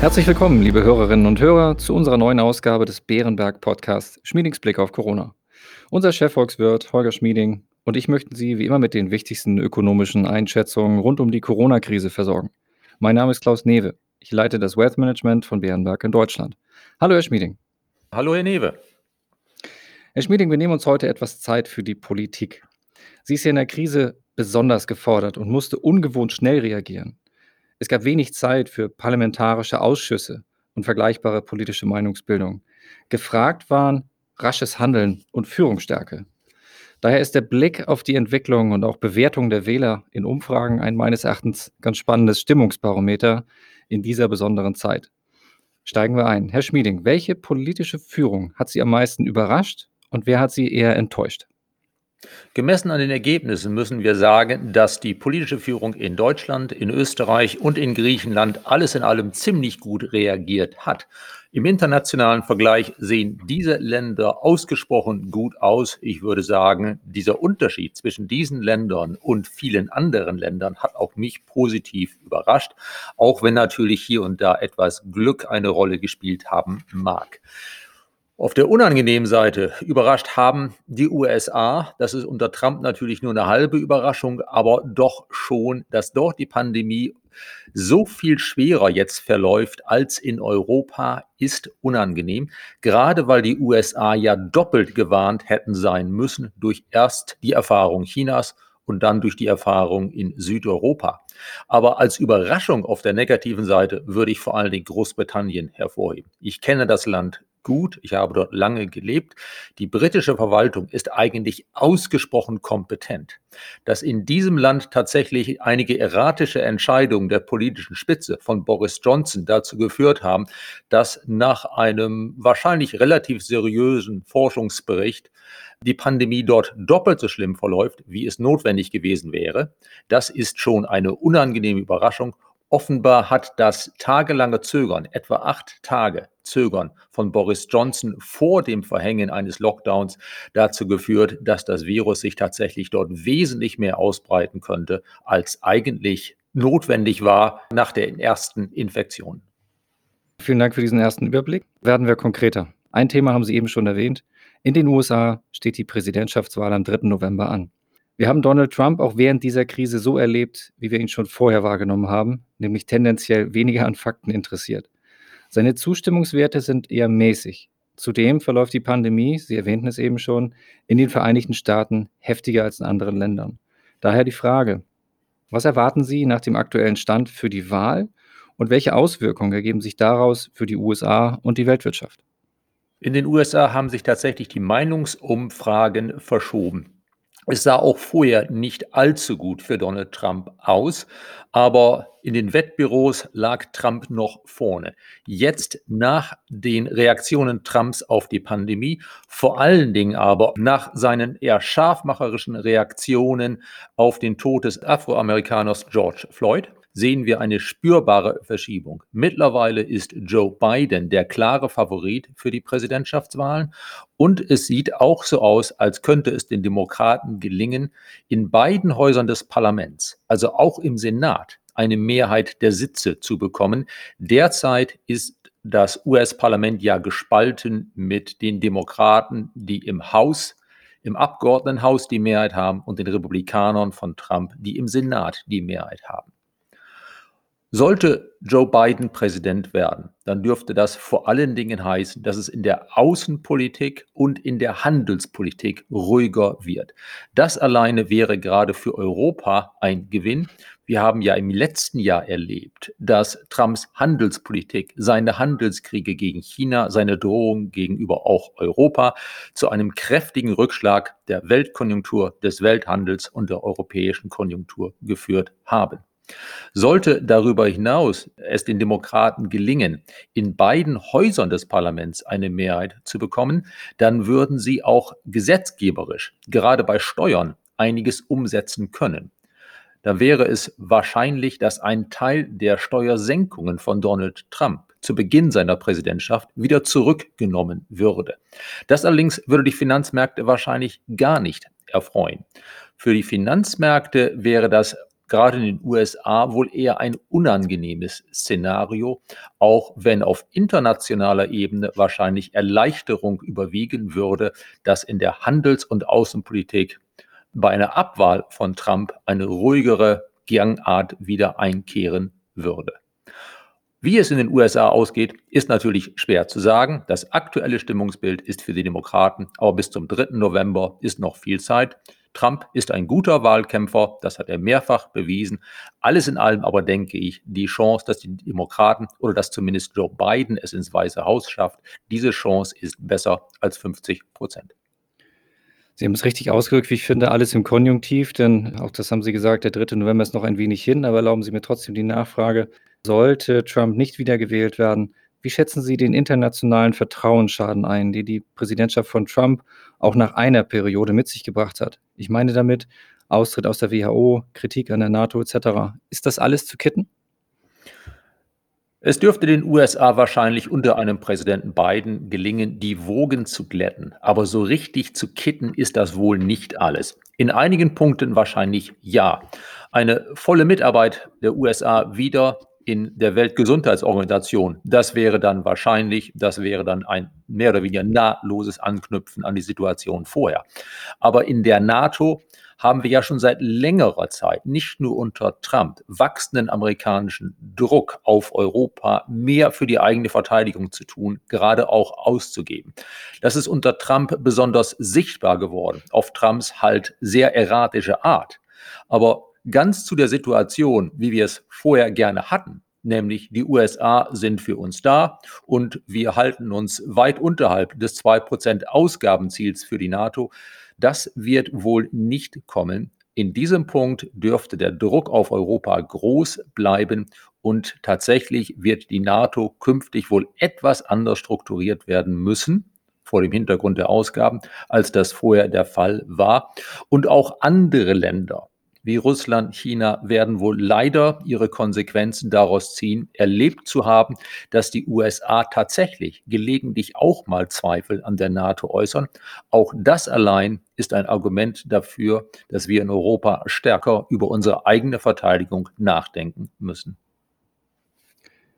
Herzlich willkommen, liebe Hörerinnen und Hörer, zu unserer neuen Ausgabe des Bärenberg Podcasts Schmiedings Blick auf Corona. Unser Chefvolkswirt Holger Schmieding und ich möchten Sie wie immer mit den wichtigsten ökonomischen Einschätzungen rund um die Corona-Krise versorgen. Mein Name ist Klaus Newe. Ich leite das Wealth Management von Bärenberg in Deutschland. Hallo, Herr Schmieding. Hallo, Herr Newe. Herr Schmieding, wir nehmen uns heute etwas Zeit für die Politik. Sie ist ja in der Krise besonders gefordert und musste ungewohnt schnell reagieren. Es gab wenig Zeit für parlamentarische Ausschüsse und vergleichbare politische Meinungsbildung. Gefragt waren rasches Handeln und Führungsstärke. Daher ist der Blick auf die Entwicklung und auch Bewertung der Wähler in Umfragen ein meines Erachtens ganz spannendes Stimmungsbarometer in dieser besonderen Zeit. Steigen wir ein. Herr Schmieding, welche politische Führung hat Sie am meisten überrascht und wer hat Sie eher enttäuscht? Gemessen an den Ergebnissen müssen wir sagen, dass die politische Führung in Deutschland, in Österreich und in Griechenland alles in allem ziemlich gut reagiert hat. Im internationalen Vergleich sehen diese Länder ausgesprochen gut aus. Ich würde sagen, dieser Unterschied zwischen diesen Ländern und vielen anderen Ländern hat auch mich positiv überrascht, auch wenn natürlich hier und da etwas Glück eine Rolle gespielt haben mag. Auf der unangenehmen Seite überrascht haben die USA. Das ist unter Trump natürlich nur eine halbe Überraschung, aber doch schon, dass dort die Pandemie so viel schwerer jetzt verläuft als in Europa, ist unangenehm. Gerade weil die USA ja doppelt gewarnt hätten sein müssen durch erst die Erfahrung Chinas und dann durch die Erfahrung in Südeuropa. Aber als Überraschung auf der negativen Seite würde ich vor allen Dingen Großbritannien hervorheben. Ich kenne das Land gut. Ich habe dort lange gelebt. Die britische Verwaltung ist eigentlich ausgesprochen kompetent. Dass in diesem Land tatsächlich einige erratische Entscheidungen der politischen Spitze von Boris Johnson dazu geführt haben, dass nach einem wahrscheinlich relativ seriösen Forschungsbericht die Pandemie dort doppelt so schlimm verläuft, wie es notwendig gewesen wäre. Das ist schon eine unangenehme Überraschung Offenbar hat das tagelange Zögern, etwa acht Tage Zögern von Boris Johnson vor dem Verhängen eines Lockdowns dazu geführt, dass das Virus sich tatsächlich dort wesentlich mehr ausbreiten könnte, als eigentlich notwendig war nach der ersten Infektion. Vielen Dank für diesen ersten Überblick. Werden wir konkreter. Ein Thema haben Sie eben schon erwähnt. In den USA steht die Präsidentschaftswahl am 3. November an. Wir haben Donald Trump auch während dieser Krise so erlebt, wie wir ihn schon vorher wahrgenommen haben, nämlich tendenziell weniger an Fakten interessiert. Seine Zustimmungswerte sind eher mäßig. Zudem verläuft die Pandemie, Sie erwähnten es eben schon, in den Vereinigten Staaten heftiger als in anderen Ländern. Daher die Frage, was erwarten Sie nach dem aktuellen Stand für die Wahl und welche Auswirkungen ergeben sich daraus für die USA und die Weltwirtschaft? In den USA haben sich tatsächlich die Meinungsumfragen verschoben. Es sah auch vorher nicht allzu gut für Donald Trump aus, aber in den Wettbüros lag Trump noch vorne. Jetzt nach den Reaktionen Trumps auf die Pandemie, vor allen Dingen aber nach seinen eher scharfmacherischen Reaktionen auf den Tod des Afroamerikaners George Floyd, sehen wir eine spürbare Verschiebung. Mittlerweile ist Joe Biden der klare Favorit für die Präsidentschaftswahlen und es sieht auch so aus, als könnte es den Demokraten gelingen, in beiden Häusern des Parlaments, also auch im Senat, eine Mehrheit der Sitze zu bekommen. Derzeit ist das US-Parlament ja gespalten mit den Demokraten, die im Haus im Abgeordnetenhaus die Mehrheit haben und den Republikanern von Trump, die im Senat die Mehrheit haben. Sollte Joe Biden Präsident werden, dann dürfte das vor allen Dingen heißen, dass es in der Außenpolitik und in der Handelspolitik ruhiger wird. Das alleine wäre gerade für Europa ein Gewinn. Wir haben ja im letzten Jahr erlebt, dass Trumps Handelspolitik, seine Handelskriege gegen China, seine Drohung gegenüber auch Europa zu einem kräftigen Rückschlag der Weltkonjunktur, des Welthandels und der europäischen Konjunktur geführt haben. Sollte darüber hinaus es den Demokraten gelingen, in beiden Häusern des Parlaments eine Mehrheit zu bekommen, dann würden sie auch gesetzgeberisch, gerade bei Steuern, einiges umsetzen können. Da wäre es wahrscheinlich, dass ein Teil der Steuersenkungen von Donald Trump zu Beginn seiner Präsidentschaft wieder zurückgenommen würde. Das allerdings würde die Finanzmärkte wahrscheinlich gar nicht erfreuen. Für die Finanzmärkte wäre das gerade in den USA wohl eher ein unangenehmes Szenario, auch wenn auf internationaler Ebene wahrscheinlich Erleichterung überwiegen würde, dass in der Handels- und Außenpolitik bei einer Abwahl von Trump eine ruhigere Gangart wieder einkehren würde. Wie es in den USA ausgeht, ist natürlich schwer zu sagen. Das aktuelle Stimmungsbild ist für die Demokraten, aber bis zum 3. November ist noch viel Zeit. Trump ist ein guter Wahlkämpfer, das hat er mehrfach bewiesen. Alles in allem aber denke ich, die Chance, dass die Demokraten oder dass zumindest Joe Biden es ins Weiße Haus schafft, diese Chance ist besser als 50 Prozent. Sie haben es richtig ausgedrückt, wie ich finde, alles im Konjunktiv, denn auch das haben Sie gesagt, der 3. November ist noch ein wenig hin, aber erlauben Sie mir trotzdem die Nachfrage. Sollte Trump nicht wiedergewählt werden, wie schätzen Sie den internationalen Vertrauensschaden ein, den die Präsidentschaft von Trump auch nach einer Periode mit sich gebracht hat? Ich meine damit Austritt aus der WHO, Kritik an der NATO etc. Ist das alles zu kitten? Es dürfte den USA wahrscheinlich unter einem Präsidenten Biden gelingen, die Wogen zu glätten. Aber so richtig zu kitten ist das wohl nicht alles. In einigen Punkten wahrscheinlich ja. Eine volle Mitarbeit der USA wieder in der Weltgesundheitsorganisation. Das wäre dann wahrscheinlich, das wäre dann ein mehr oder weniger nahtloses Anknüpfen an die Situation vorher. Aber in der NATO haben wir ja schon seit längerer Zeit, nicht nur unter Trump, wachsenden amerikanischen Druck auf Europa, mehr für die eigene Verteidigung zu tun, gerade auch auszugeben. Das ist unter Trump besonders sichtbar geworden, auf Trumps halt sehr erratische Art. Aber ganz zu der Situation, wie wir es vorher gerne hatten, nämlich die USA sind für uns da und wir halten uns weit unterhalb des 2% Ausgabenziels für die NATO. Das wird wohl nicht kommen. In diesem Punkt dürfte der Druck auf Europa groß bleiben und tatsächlich wird die NATO künftig wohl etwas anders strukturiert werden müssen vor dem Hintergrund der Ausgaben, als das vorher der Fall war. Und auch andere Länder wie Russland, China werden wohl leider ihre Konsequenzen daraus ziehen, erlebt zu haben, dass die USA tatsächlich gelegentlich auch mal Zweifel an der NATO äußern. Auch das allein ist ein Argument dafür, dass wir in Europa stärker über unsere eigene Verteidigung nachdenken müssen.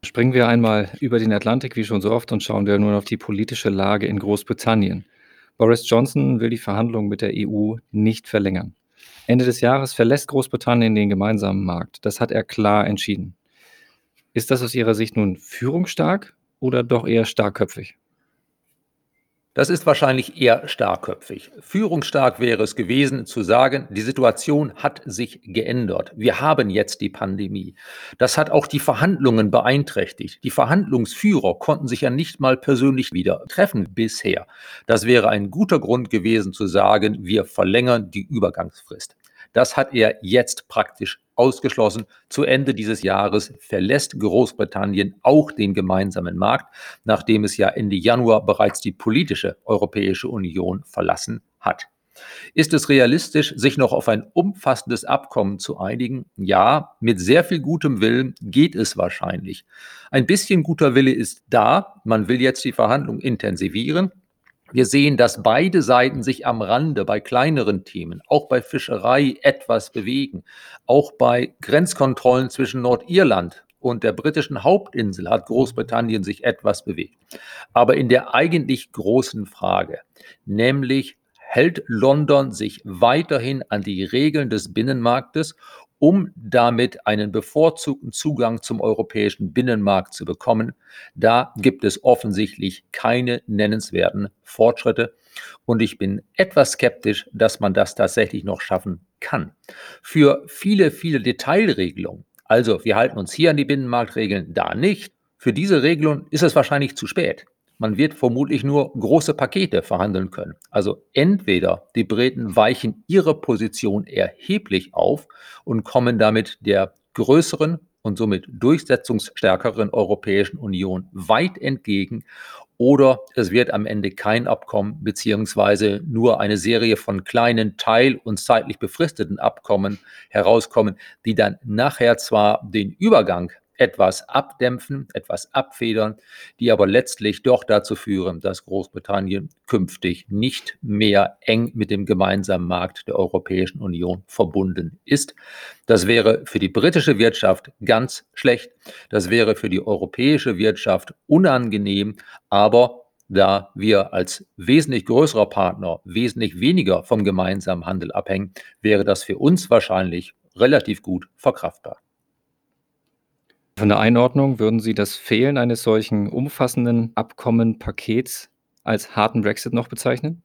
Springen wir einmal über den Atlantik wie schon so oft und schauen wir nun auf die politische Lage in Großbritannien. Boris Johnson will die Verhandlungen mit der EU nicht verlängern. Ende des Jahres verlässt Großbritannien den gemeinsamen Markt. Das hat er klar entschieden. Ist das aus Ihrer Sicht nun führungsstark oder doch eher starkköpfig? Das ist wahrscheinlich eher starkköpfig. Führungsstark wäre es gewesen zu sagen, die Situation hat sich geändert. Wir haben jetzt die Pandemie. Das hat auch die Verhandlungen beeinträchtigt. Die Verhandlungsführer konnten sich ja nicht mal persönlich wieder treffen bisher. Das wäre ein guter Grund gewesen zu sagen, wir verlängern die Übergangsfrist. Das hat er jetzt praktisch ausgeschlossen. Zu Ende dieses Jahres verlässt Großbritannien auch den gemeinsamen Markt, nachdem es ja Ende Januar bereits die politische Europäische Union verlassen hat. Ist es realistisch, sich noch auf ein umfassendes Abkommen zu einigen? Ja, mit sehr viel gutem Willen geht es wahrscheinlich. Ein bisschen guter Wille ist da. Man will jetzt die Verhandlungen intensivieren. Wir sehen, dass beide Seiten sich am Rande bei kleineren Themen, auch bei Fischerei, etwas bewegen. Auch bei Grenzkontrollen zwischen Nordirland und der britischen Hauptinsel hat Großbritannien sich etwas bewegt. Aber in der eigentlich großen Frage, nämlich hält London sich weiterhin an die Regeln des Binnenmarktes um damit einen bevorzugten Zugang zum europäischen Binnenmarkt zu bekommen. Da gibt es offensichtlich keine nennenswerten Fortschritte. Und ich bin etwas skeptisch, dass man das tatsächlich noch schaffen kann. Für viele, viele Detailregelungen, also wir halten uns hier an die Binnenmarktregeln, da nicht, für diese Regelung ist es wahrscheinlich zu spät. Man wird vermutlich nur große Pakete verhandeln können. Also entweder die Briten weichen ihre Position erheblich auf und kommen damit der größeren und somit durchsetzungsstärkeren Europäischen Union weit entgegen, oder es wird am Ende kein Abkommen beziehungsweise nur eine Serie von kleinen teil- und zeitlich befristeten Abkommen herauskommen, die dann nachher zwar den Übergang etwas abdämpfen, etwas abfedern, die aber letztlich doch dazu führen, dass Großbritannien künftig nicht mehr eng mit dem gemeinsamen Markt der Europäischen Union verbunden ist. Das wäre für die britische Wirtschaft ganz schlecht. Das wäre für die europäische Wirtschaft unangenehm, aber da wir als wesentlich größerer Partner wesentlich weniger vom gemeinsamen Handel abhängen, wäre das für uns wahrscheinlich relativ gut verkraftbar. Von der Einordnung würden Sie das Fehlen eines solchen umfassenden Abkommenpakets als harten Brexit noch bezeichnen?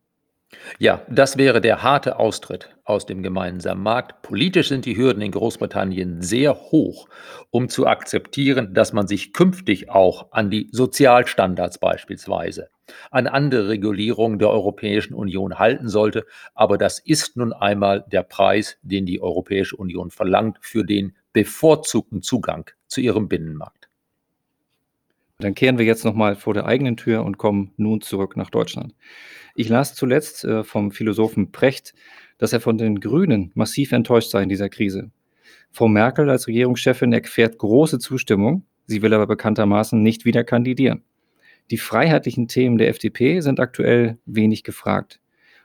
Ja, das wäre der harte Austritt aus dem gemeinsamen Markt. Politisch sind die Hürden in Großbritannien sehr hoch, um zu akzeptieren, dass man sich künftig auch an die Sozialstandards beispielsweise, an andere Regulierungen der Europäischen Union halten sollte. Aber das ist nun einmal der Preis, den die Europäische Union verlangt für den bevorzugten Zugang zu ihrem Binnenmarkt. Dann kehren wir jetzt nochmal vor der eigenen Tür und kommen nun zurück nach Deutschland. Ich las zuletzt äh, vom Philosophen Precht, dass er von den Grünen massiv enttäuscht sei in dieser Krise. Frau Merkel als Regierungschefin erfährt große Zustimmung, sie will aber bekanntermaßen nicht wieder kandidieren. Die freiheitlichen Themen der FDP sind aktuell wenig gefragt.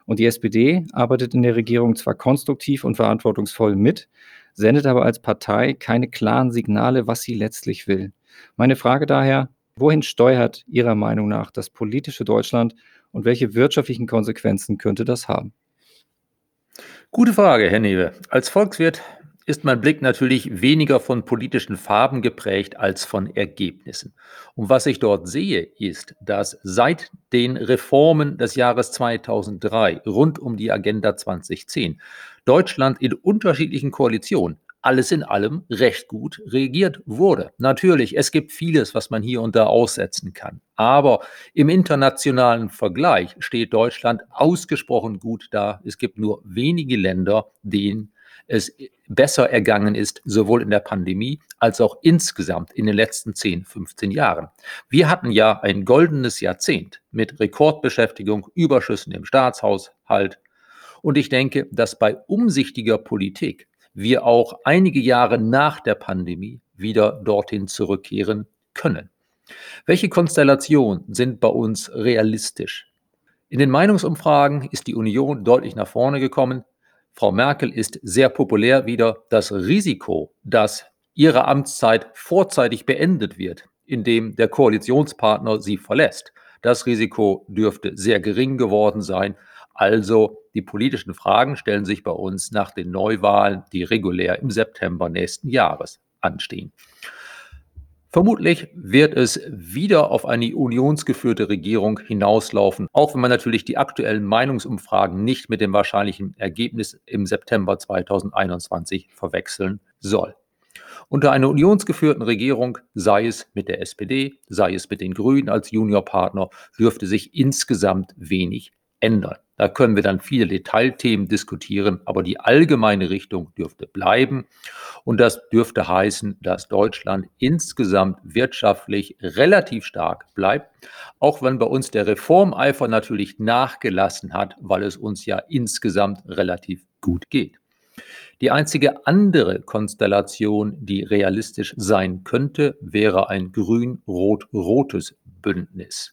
Und die SPD arbeitet in der Regierung zwar konstruktiv und verantwortungsvoll mit, sendet aber als Partei keine klaren Signale, was sie letztlich will. Meine Frage daher, wohin steuert Ihrer Meinung nach das politische Deutschland und welche wirtschaftlichen Konsequenzen könnte das haben? Gute Frage, Herr Newe. Als Volkswirt ist mein Blick natürlich weniger von politischen Farben geprägt als von Ergebnissen. Und was ich dort sehe, ist, dass seit den Reformen des Jahres 2003 rund um die Agenda 2010 Deutschland in unterschiedlichen Koalitionen alles in allem recht gut reagiert wurde. Natürlich, es gibt vieles, was man hier und da aussetzen kann. Aber im internationalen Vergleich steht Deutschland ausgesprochen gut da. Es gibt nur wenige Länder, denen es besser ergangen ist, sowohl in der Pandemie als auch insgesamt in den letzten 10, 15 Jahren. Wir hatten ja ein goldenes Jahrzehnt mit Rekordbeschäftigung, Überschüssen im Staatshaushalt. Und ich denke, dass bei umsichtiger Politik wir auch einige Jahre nach der Pandemie wieder dorthin zurückkehren können. Welche Konstellationen sind bei uns realistisch? In den Meinungsumfragen ist die Union deutlich nach vorne gekommen. Frau Merkel ist sehr populär wieder. Das Risiko, dass ihre Amtszeit vorzeitig beendet wird, indem der Koalitionspartner sie verlässt, das Risiko dürfte sehr gering geworden sein. Also die politischen Fragen stellen sich bei uns nach den Neuwahlen, die regulär im September nächsten Jahres anstehen. Vermutlich wird es wieder auf eine unionsgeführte Regierung hinauslaufen, auch wenn man natürlich die aktuellen Meinungsumfragen nicht mit dem wahrscheinlichen Ergebnis im September 2021 verwechseln soll. Unter einer unionsgeführten Regierung, sei es mit der SPD, sei es mit den Grünen als Juniorpartner, dürfte sich insgesamt wenig ändern. Da können wir dann viele Detailthemen diskutieren, aber die allgemeine Richtung dürfte bleiben. Und das dürfte heißen, dass Deutschland insgesamt wirtschaftlich relativ stark bleibt, auch wenn bei uns der Reformeifer natürlich nachgelassen hat, weil es uns ja insgesamt relativ gut geht. Die einzige andere Konstellation, die realistisch sein könnte, wäre ein grün-rot-rotes Bündnis.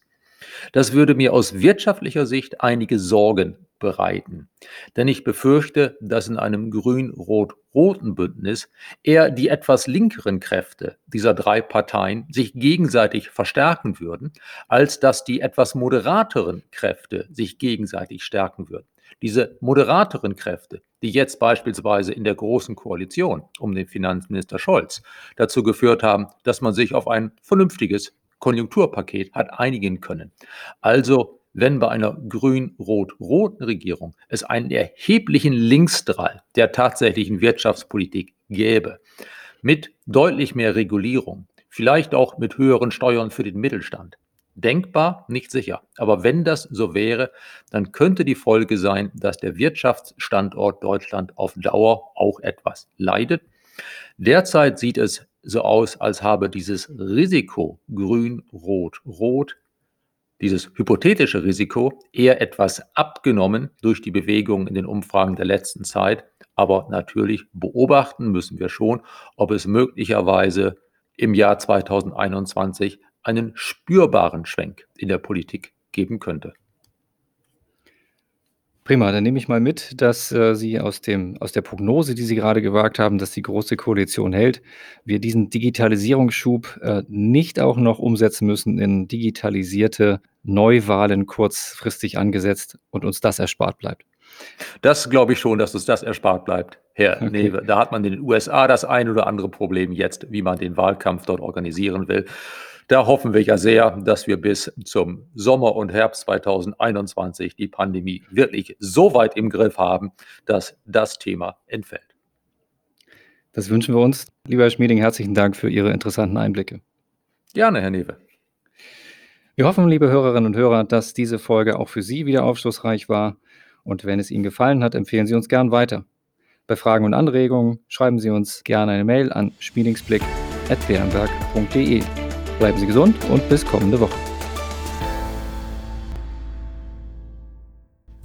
Das würde mir aus wirtschaftlicher Sicht einige Sorgen bereiten. Denn ich befürchte, dass in einem grün-rot-roten Bündnis eher die etwas linkeren Kräfte dieser drei Parteien sich gegenseitig verstärken würden, als dass die etwas moderateren Kräfte sich gegenseitig stärken würden. Diese moderateren Kräfte, die jetzt beispielsweise in der Großen Koalition um den Finanzminister Scholz dazu geführt haben, dass man sich auf ein vernünftiges Konjunkturpaket hat einigen können. Also wenn bei einer grün-rot-roten Regierung es einen erheblichen Linksdrall der tatsächlichen Wirtschaftspolitik gäbe, mit deutlich mehr Regulierung, vielleicht auch mit höheren Steuern für den Mittelstand. Denkbar, nicht sicher. Aber wenn das so wäre, dann könnte die Folge sein, dass der Wirtschaftsstandort Deutschland auf Dauer auch etwas leidet. Derzeit sieht es so aus, als habe dieses Risiko grün, rot, rot, dieses hypothetische Risiko eher etwas abgenommen durch die Bewegung in den Umfragen der letzten Zeit. Aber natürlich beobachten müssen wir schon, ob es möglicherweise im Jahr 2021 einen spürbaren Schwenk in der Politik geben könnte. Prima, dann nehme ich mal mit, dass äh, Sie aus, dem, aus der Prognose, die Sie gerade gewagt haben, dass die Große Koalition hält, wir diesen Digitalisierungsschub äh, nicht auch noch umsetzen müssen in digitalisierte Neuwahlen kurzfristig angesetzt und uns das erspart bleibt. Das glaube ich schon, dass uns das erspart bleibt, Herr okay. Newe. Da hat man in den USA das ein oder andere Problem jetzt, wie man den Wahlkampf dort organisieren will. Da hoffen wir ja sehr, dass wir bis zum Sommer und Herbst 2021 die Pandemie wirklich so weit im Griff haben, dass das Thema entfällt. Das wünschen wir uns. Lieber Herr Schmieding, herzlichen Dank für Ihre interessanten Einblicke. Gerne, Herr Newe. Wir hoffen, liebe Hörerinnen und Hörer, dass diese Folge auch für Sie wieder aufschlussreich war. Und wenn es Ihnen gefallen hat, empfehlen Sie uns gern weiter. Bei Fragen und Anregungen schreiben Sie uns gerne eine Mail an schmiedingsblick.bernberg.de. Bleiben Sie gesund und bis kommende Woche.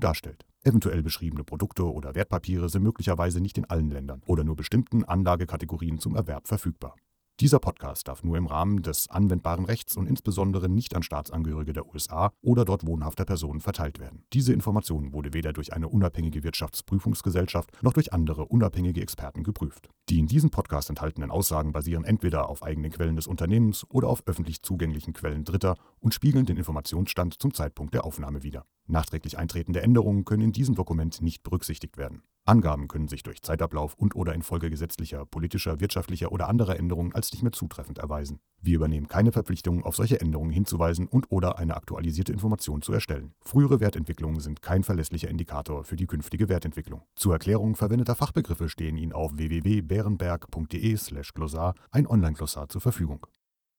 darstellt. Eventuell beschriebene Produkte oder Wertpapiere sind möglicherweise nicht in allen Ländern oder nur bestimmten Anlagekategorien zum Erwerb verfügbar. Dieser Podcast darf nur im Rahmen des anwendbaren Rechts und insbesondere nicht an Staatsangehörige der USA oder dort wohnhafter Personen verteilt werden. Diese Information wurde weder durch eine unabhängige Wirtschaftsprüfungsgesellschaft noch durch andere unabhängige Experten geprüft. Die in diesem Podcast enthaltenen Aussagen basieren entweder auf eigenen Quellen des Unternehmens oder auf öffentlich zugänglichen Quellen Dritter und spiegeln den Informationsstand zum Zeitpunkt der Aufnahme wider. Nachträglich eintretende Änderungen können in diesem Dokument nicht berücksichtigt werden. Angaben können sich durch Zeitablauf und/oder infolge gesetzlicher, politischer, wirtschaftlicher oder anderer Änderungen als nicht mehr zutreffend erweisen. Wir übernehmen keine Verpflichtung, auf solche Änderungen hinzuweisen und/oder eine aktualisierte Information zu erstellen. Frühere Wertentwicklungen sind kein verlässlicher Indikator für die künftige Wertentwicklung. Zur Erklärung verwendeter Fachbegriffe stehen Ihnen auf www.bärenberg.de/glossar ein Online-Glossar zur Verfügung.